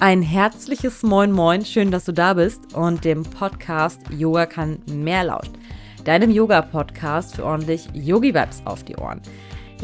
Ein herzliches Moin Moin, schön, dass du da bist und dem Podcast Yoga kann mehr lauscht. Deinem Yoga-Podcast für ordentlich Yogi-Vibes auf die Ohren.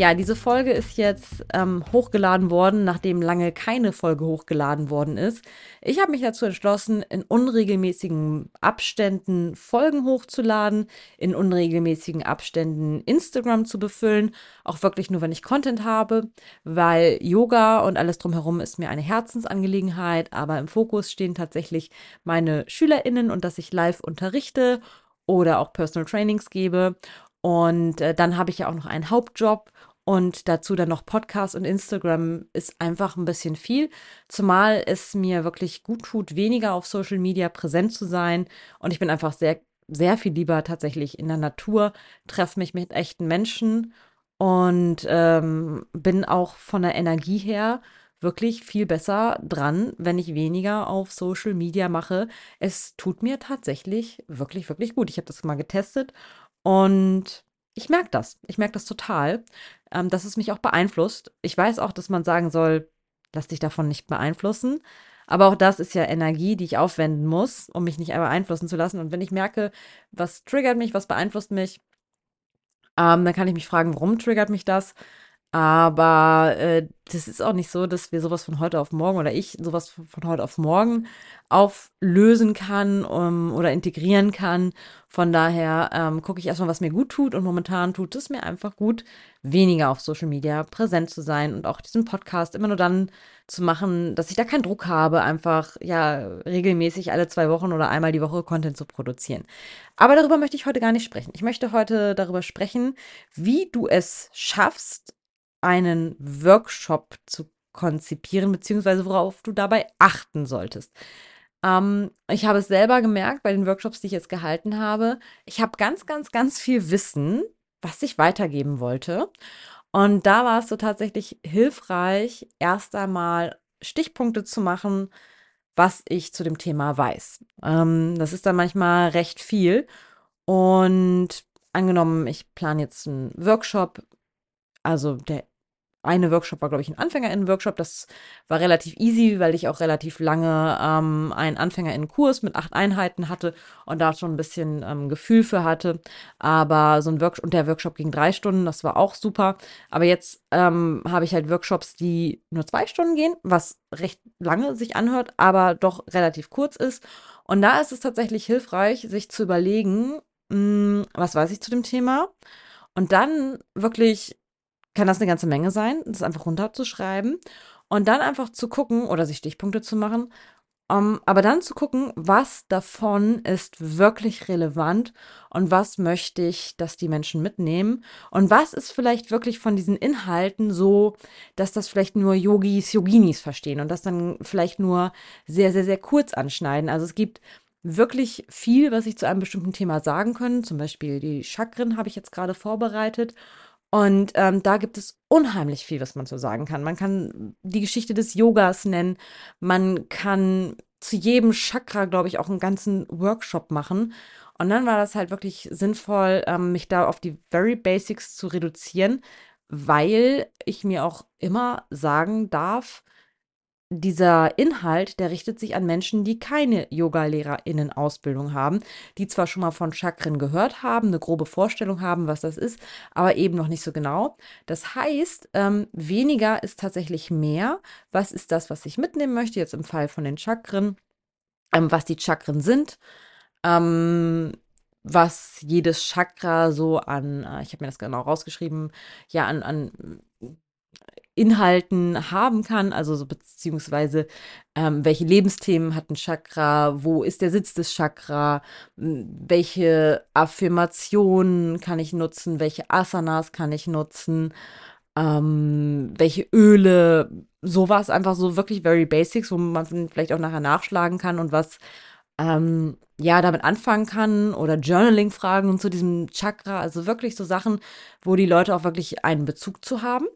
Ja, diese Folge ist jetzt ähm, hochgeladen worden, nachdem lange keine Folge hochgeladen worden ist. Ich habe mich dazu entschlossen, in unregelmäßigen Abständen Folgen hochzuladen, in unregelmäßigen Abständen Instagram zu befüllen, auch wirklich nur, wenn ich Content habe, weil Yoga und alles drumherum ist mir eine Herzensangelegenheit, aber im Fokus stehen tatsächlich meine SchülerInnen und dass ich live unterrichte oder auch Personal Trainings gebe. Und äh, dann habe ich ja auch noch einen Hauptjob und dazu dann noch Podcast und Instagram ist einfach ein bisschen viel, zumal es mir wirklich gut tut, weniger auf Social Media präsent zu sein. Und ich bin einfach sehr, sehr viel lieber tatsächlich in der Natur, treffe mich mit echten Menschen und ähm, bin auch von der Energie her wirklich viel besser dran, wenn ich weniger auf Social Media mache. Es tut mir tatsächlich wirklich, wirklich gut. Ich habe das mal getestet und ich merke das. Ich merke das total, ähm, dass es mich auch beeinflusst. Ich weiß auch, dass man sagen soll, lass dich davon nicht beeinflussen. Aber auch das ist ja Energie, die ich aufwenden muss, um mich nicht beeinflussen zu lassen. Und wenn ich merke, was triggert mich, was beeinflusst mich, ähm, dann kann ich mich fragen, warum triggert mich das? Aber äh, das ist auch nicht so, dass wir sowas von heute auf morgen oder ich sowas von heute auf morgen auflösen kann um, oder integrieren kann. Von daher ähm, gucke ich erstmal, was mir gut tut und momentan tut es mir einfach gut, weniger auf Social Media präsent zu sein und auch diesen Podcast immer nur dann zu machen, dass ich da keinen Druck habe, einfach ja regelmäßig alle zwei Wochen oder einmal die Woche Content zu produzieren. Aber darüber möchte ich heute gar nicht sprechen. Ich möchte heute darüber sprechen, wie du es schaffst, einen Workshop zu konzipieren, beziehungsweise worauf du dabei achten solltest. Ähm, ich habe es selber gemerkt bei den Workshops, die ich jetzt gehalten habe. Ich habe ganz, ganz, ganz viel Wissen, was ich weitergeben wollte. Und da war es so tatsächlich hilfreich, erst einmal Stichpunkte zu machen, was ich zu dem Thema weiß. Ähm, das ist dann manchmal recht viel. Und angenommen, ich plane jetzt einen Workshop, also der eine Workshop war, glaube ich, ein AnfängerInnen-Workshop. Das war relativ easy, weil ich auch relativ lange ähm, einen AnfängerInnen-Kurs mit acht Einheiten hatte und da schon ein bisschen ähm, Gefühl für hatte. Aber so ein Workshop, und der Workshop ging drei Stunden, das war auch super. Aber jetzt ähm, habe ich halt Workshops, die nur zwei Stunden gehen, was recht lange sich anhört, aber doch relativ kurz ist. Und da ist es tatsächlich hilfreich, sich zu überlegen, mh, hm, was weiß ich zu dem Thema? Und dann wirklich kann das eine ganze Menge sein, das einfach runterzuschreiben und dann einfach zu gucken oder sich Stichpunkte zu machen, um, aber dann zu gucken, was davon ist wirklich relevant und was möchte ich, dass die Menschen mitnehmen und was ist vielleicht wirklich von diesen Inhalten so, dass das vielleicht nur Yogis, Yoginis verstehen und das dann vielleicht nur sehr, sehr, sehr kurz anschneiden. Also es gibt wirklich viel, was ich zu einem bestimmten Thema sagen können. Zum Beispiel die Chakren habe ich jetzt gerade vorbereitet. Und ähm, da gibt es unheimlich viel, was man so sagen kann. Man kann die Geschichte des Yogas nennen. Man kann zu jedem Chakra, glaube ich, auch einen ganzen Workshop machen. Und dann war das halt wirklich sinnvoll, ähm, mich da auf die Very Basics zu reduzieren, weil ich mir auch immer sagen darf, dieser Inhalt, der richtet sich an Menschen, die keine Yoga-LehrerInnen-Ausbildung haben, die zwar schon mal von Chakren gehört haben, eine grobe Vorstellung haben, was das ist, aber eben noch nicht so genau. Das heißt, ähm, weniger ist tatsächlich mehr. Was ist das, was ich mitnehmen möchte, jetzt im Fall von den Chakren, ähm, was die Chakren sind, ähm, was jedes Chakra so an, äh, ich habe mir das genau rausgeschrieben, ja, an, an Inhalten haben kann, also so beziehungsweise ähm, welche Lebensthemen hat ein Chakra, wo ist der Sitz des Chakra, welche Affirmationen kann ich nutzen, welche Asanas kann ich nutzen, ähm, welche Öle, sowas einfach so wirklich very basics, wo man vielleicht auch nachher nachschlagen kann und was ähm, ja damit anfangen kann oder Journaling-Fragen zu diesem Chakra, also wirklich so Sachen, wo die Leute auch wirklich einen Bezug zu haben.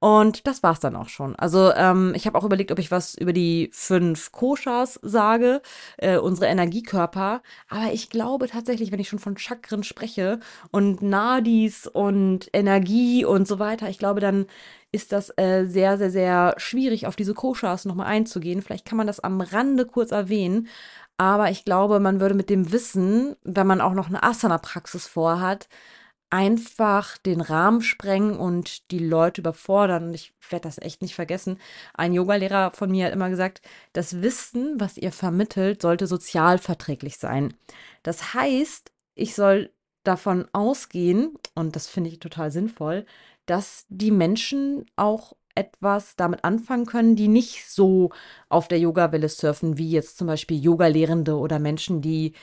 Und das war's dann auch schon. Also ähm, ich habe auch überlegt, ob ich was über die fünf Koshas sage, äh, unsere Energiekörper. Aber ich glaube tatsächlich, wenn ich schon von Chakren spreche und Nadis und Energie und so weiter, ich glaube, dann ist das äh, sehr, sehr, sehr schwierig, auf diese Koshas nochmal einzugehen. Vielleicht kann man das am Rande kurz erwähnen. Aber ich glaube, man würde mit dem Wissen, wenn man auch noch eine Asana-Praxis vorhat, einfach den Rahmen sprengen und die Leute überfordern. Und ich werde das echt nicht vergessen. Ein Yogalehrer von mir hat immer gesagt, das Wissen, was ihr vermittelt, sollte sozialverträglich sein. Das heißt, ich soll davon ausgehen, und das finde ich total sinnvoll, dass die Menschen auch etwas damit anfangen können, die nicht so auf der Yoga-Welle surfen, wie jetzt zum Beispiel Yoga-Lehrende oder Menschen, die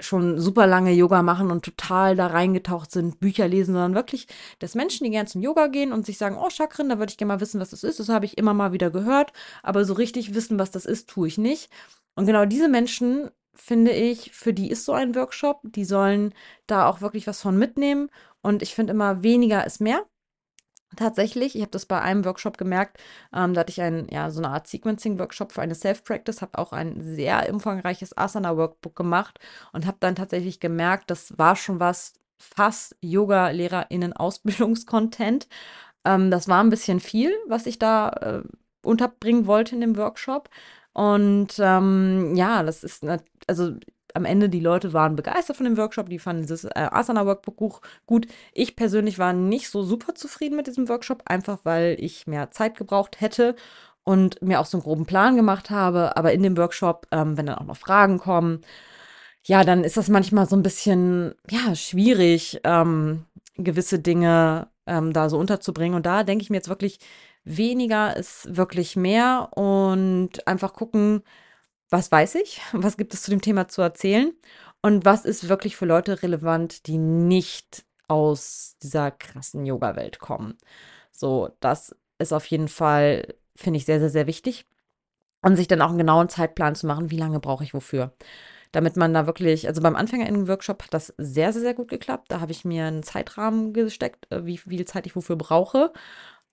schon super lange Yoga machen und total da reingetaucht sind, Bücher lesen, sondern wirklich, dass Menschen, die gern zum Yoga gehen und sich sagen, oh Chakren, da würde ich gerne mal wissen, was das ist. Das habe ich immer mal wieder gehört, aber so richtig wissen, was das ist, tue ich nicht. Und genau diese Menschen, finde ich, für die ist so ein Workshop. Die sollen da auch wirklich was von mitnehmen. Und ich finde immer, weniger ist mehr. Tatsächlich, ich habe das bei einem Workshop gemerkt, ähm, da hatte ich ein, ja, so eine Art Sequencing-Workshop für eine Self-Practice, habe auch ein sehr umfangreiches Asana-Workbook gemacht und habe dann tatsächlich gemerkt, das war schon was fast Yoga-LehrerInnen-Ausbildungskontent. Ähm, das war ein bisschen viel, was ich da äh, unterbringen wollte in dem Workshop. Und ähm, ja, das ist, also am Ende die Leute waren begeistert von dem Workshop, die fanden dieses äh, Asana Workbook gut. Ich persönlich war nicht so super zufrieden mit diesem Workshop, einfach weil ich mehr Zeit gebraucht hätte und mir auch so einen groben Plan gemacht habe. Aber in dem Workshop, ähm, wenn dann auch noch Fragen kommen, ja, dann ist das manchmal so ein bisschen, ja, schwierig, ähm, gewisse Dinge ähm, da so unterzubringen. Und da denke ich mir jetzt wirklich, weniger ist wirklich mehr und einfach gucken, was weiß ich, was gibt es zu dem Thema zu erzählen und was ist wirklich für Leute relevant, die nicht aus dieser krassen Yoga-Welt kommen. So, das ist auf jeden Fall, finde ich, sehr, sehr, sehr wichtig. Und sich dann auch einen genauen Zeitplan zu machen, wie lange brauche ich wofür. Damit man da wirklich, also beim Anfängerinnen-Workshop hat das sehr, sehr, sehr gut geklappt. Da habe ich mir einen Zeitrahmen gesteckt, äh, wie viel Zeit ich wofür brauche.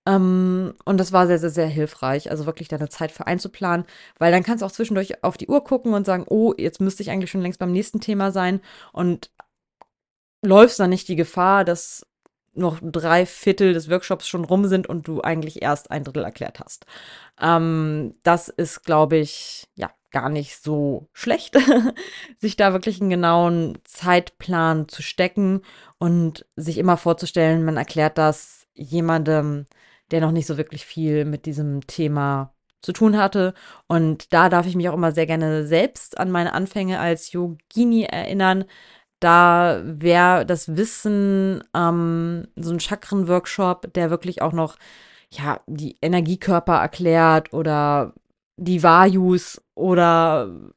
Ähm, und das war sehr, sehr, sehr hilfreich, also wirklich deine Zeit für einzuplanen, weil dann kannst du auch zwischendurch auf die Uhr gucken und sagen, oh, jetzt müsste ich eigentlich schon längst beim nächsten Thema sein und läufst dann nicht die Gefahr, dass noch drei Viertel des Workshops schon rum sind und du eigentlich erst ein Drittel erklärt hast. Ähm, das ist, glaube ich, ja, gar nicht so schlecht, sich da wirklich einen genauen Zeitplan zu stecken und sich immer vorzustellen, man erklärt das jemandem, der noch nicht so wirklich viel mit diesem Thema zu tun hatte. Und da darf ich mich auch immer sehr gerne selbst an meine Anfänge als Yogini erinnern. Da wäre das Wissen, ähm, so ein Chakren-Workshop, der wirklich auch noch ja, die Energiekörper erklärt oder die Vayus oder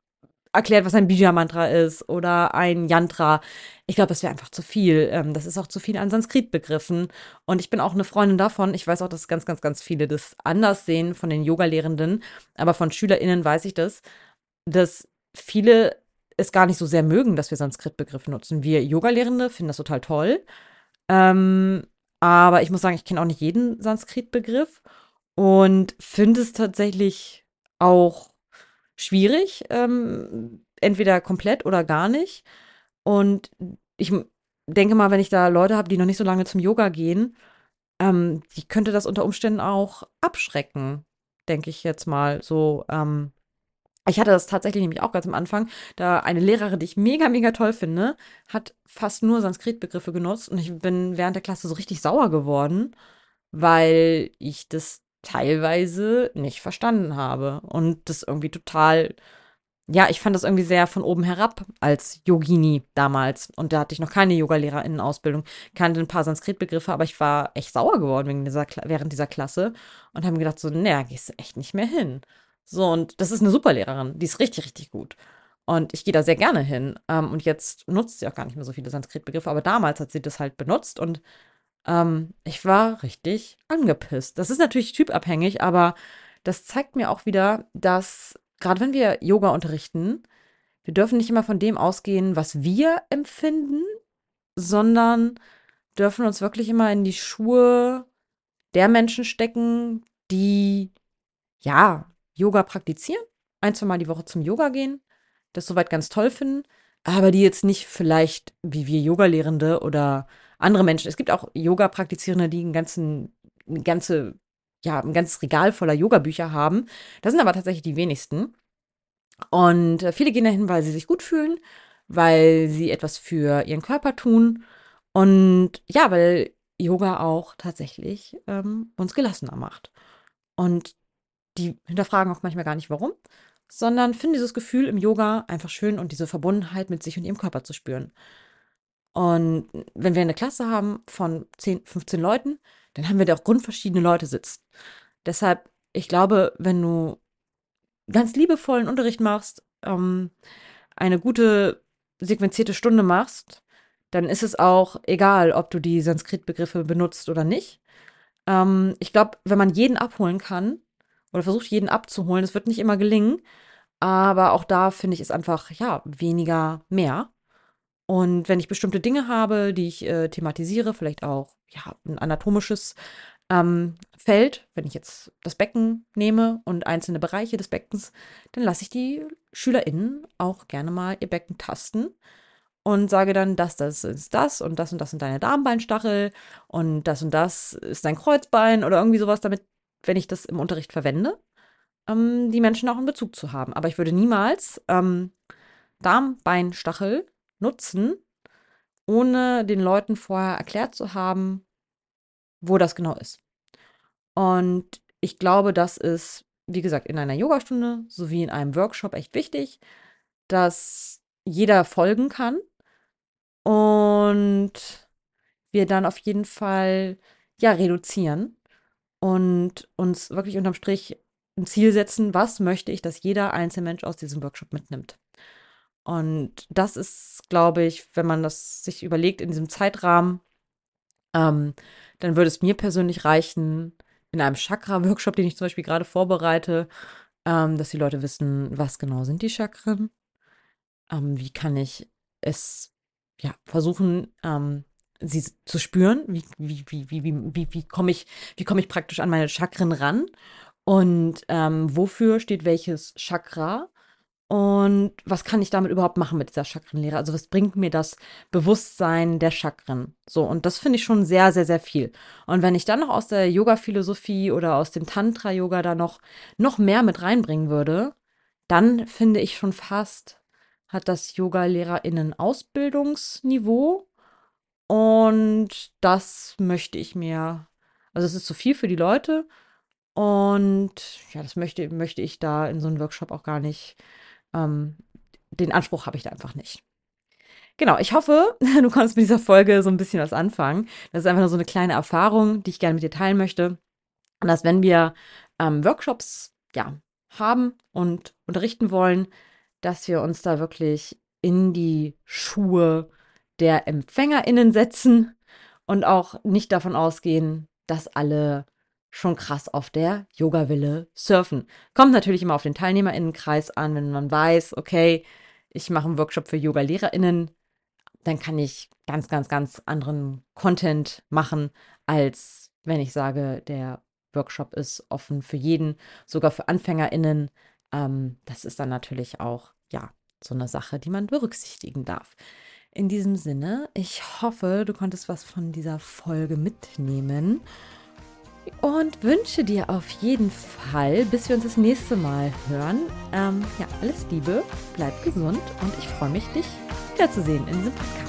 erklärt, was ein Bija-Mantra ist oder ein Yantra. Ich glaube, das wäre einfach zu viel. Ähm, das ist auch zu viel an Sanskrit-Begriffen. Und ich bin auch eine Freundin davon. Ich weiß auch, dass ganz, ganz, ganz viele das anders sehen von den Yoga-Lehrenden. Aber von SchülerInnen weiß ich das, dass viele es gar nicht so sehr mögen, dass wir Sanskrit-Begriffe nutzen. Wir Yoga-Lehrende finden das total toll. Ähm, aber ich muss sagen, ich kenne auch nicht jeden Sanskrit-Begriff und finde es tatsächlich auch schwierig, ähm, entweder komplett oder gar nicht. Und ich denke mal, wenn ich da Leute habe, die noch nicht so lange zum Yoga gehen, ähm, die könnte das unter Umständen auch abschrecken, denke ich jetzt mal. So, ähm, ich hatte das tatsächlich nämlich auch ganz am Anfang, da eine Lehrerin, die ich mega, mega toll finde, hat fast nur Sanskrit-Begriffe genutzt und ich bin während der Klasse so richtig sauer geworden, weil ich das teilweise nicht verstanden habe und das irgendwie total ja, ich fand das irgendwie sehr von oben herab als Yogini damals. Und da hatte ich noch keine Yogalehrerinnen-Ausbildung, kannte ein paar Sanskrit-Begriffe, aber ich war echt sauer geworden wegen dieser, während dieser Klasse und habe mir gedacht, so, naja, gehst du echt nicht mehr hin. So, und das ist eine super Lehrerin, die ist richtig, richtig gut. Und ich gehe da sehr gerne hin. Ähm, und jetzt nutzt sie auch gar nicht mehr so viele Sanskrit-Begriffe, aber damals hat sie das halt benutzt und ähm, ich war richtig angepisst. Das ist natürlich typabhängig, aber das zeigt mir auch wieder, dass gerade wenn wir Yoga unterrichten, wir dürfen nicht immer von dem ausgehen, was wir empfinden, sondern dürfen uns wirklich immer in die Schuhe der Menschen stecken, die ja Yoga praktizieren, ein, zwei Mal die Woche zum Yoga gehen, das soweit ganz toll finden, aber die jetzt nicht vielleicht wie wir Yoga-Lehrende oder andere Menschen. Es gibt auch Yoga-Praktizierende, die einen ganzen, eine ganze, ja, ein ganzes Regal voller Yoga-Bücher haben. Das sind aber tatsächlich die wenigsten. Und äh, viele gehen dahin, weil sie sich gut fühlen, weil sie etwas für ihren Körper tun und ja, weil Yoga auch tatsächlich ähm, uns gelassener macht. Und die hinterfragen auch manchmal gar nicht warum, sondern finden dieses Gefühl im Yoga einfach schön und diese Verbundenheit mit sich und ihrem Körper zu spüren. Und wenn wir eine Klasse haben von 10, 15 Leuten, dann haben wir da auch grundverschiedene Leute sitzen. Deshalb, ich glaube, wenn du ganz liebevollen Unterricht machst, ähm, eine gute sequenzierte Stunde machst, dann ist es auch egal, ob du die Sanskrit-Begriffe benutzt oder nicht. Ähm, ich glaube, wenn man jeden abholen kann oder versucht, jeden abzuholen, das wird nicht immer gelingen. Aber auch da finde ich es einfach, ja, weniger mehr. Und wenn ich bestimmte Dinge habe, die ich äh, thematisiere, vielleicht auch ja, ein anatomisches ähm, Feld, wenn ich jetzt das Becken nehme und einzelne Bereiche des Beckens, dann lasse ich die SchülerInnen auch gerne mal ihr Becken tasten und sage dann, das, das ist das und das und das sind deine Darmbeinstachel und das und das ist dein Kreuzbein oder irgendwie sowas, damit, wenn ich das im Unterricht verwende, ähm, die Menschen auch einen Bezug zu haben. Aber ich würde niemals ähm, Darmbeinstachel nutzen, ohne den Leuten vorher erklärt zu haben, wo das genau ist. Und ich glaube, das ist, wie gesagt, in einer Yogastunde sowie in einem Workshop echt wichtig, dass jeder folgen kann und wir dann auf jeden Fall ja reduzieren und uns wirklich unterm Strich ein Ziel setzen, was möchte ich, dass jeder einzelne Mensch aus diesem Workshop mitnimmt. Und das ist, glaube ich, wenn man das sich überlegt in diesem Zeitrahmen, ähm, dann würde es mir persönlich reichen, in einem Chakra-Workshop, den ich zum Beispiel gerade vorbereite, ähm, dass die Leute wissen, was genau sind die Chakren, ähm, wie kann ich es ja versuchen, ähm, sie zu spüren, wie, wie, wie, wie, wie, wie, wie komme ich, wie komme ich praktisch an meine Chakren ran? Und ähm, wofür steht welches Chakra und was kann ich damit überhaupt machen mit dieser Chakrenlehre? Also was bringt mir das Bewusstsein der Chakren? So, und das finde ich schon sehr, sehr, sehr viel. Und wenn ich dann noch aus der Yoga-Philosophie oder aus dem Tantra-Yoga da noch, noch mehr mit reinbringen würde, dann finde ich schon fast, hat das Yoga-LehrerInnen Ausbildungsniveau. Und das möchte ich mir, also es ist zu viel für die Leute. Und ja, das möchte, möchte ich da in so einem Workshop auch gar nicht ähm, den Anspruch habe ich da einfach nicht. Genau, ich hoffe, du konntest mit dieser Folge so ein bisschen was anfangen. Das ist einfach nur so eine kleine Erfahrung, die ich gerne mit dir teilen möchte. Und dass, wenn wir ähm, Workshops ja, haben und unterrichten wollen, dass wir uns da wirklich in die Schuhe der EmpfängerInnen setzen und auch nicht davon ausgehen, dass alle schon krass auf der Yoga-Wille surfen. Kommt natürlich immer auf den TeilnehmerInnenkreis an, wenn man weiß, okay, ich mache einen Workshop für Yoga-LehrerInnen, dann kann ich ganz, ganz, ganz anderen Content machen, als wenn ich sage, der Workshop ist offen für jeden, sogar für AnfängerInnen. Ähm, das ist dann natürlich auch, ja, so eine Sache, die man berücksichtigen darf. In diesem Sinne, ich hoffe, du konntest was von dieser Folge mitnehmen und wünsche dir auf jeden Fall, bis wir uns das nächste Mal hören, ähm, ja, alles Liebe, bleib gesund und ich freue mich, dich wiederzusehen in diesem Podcast.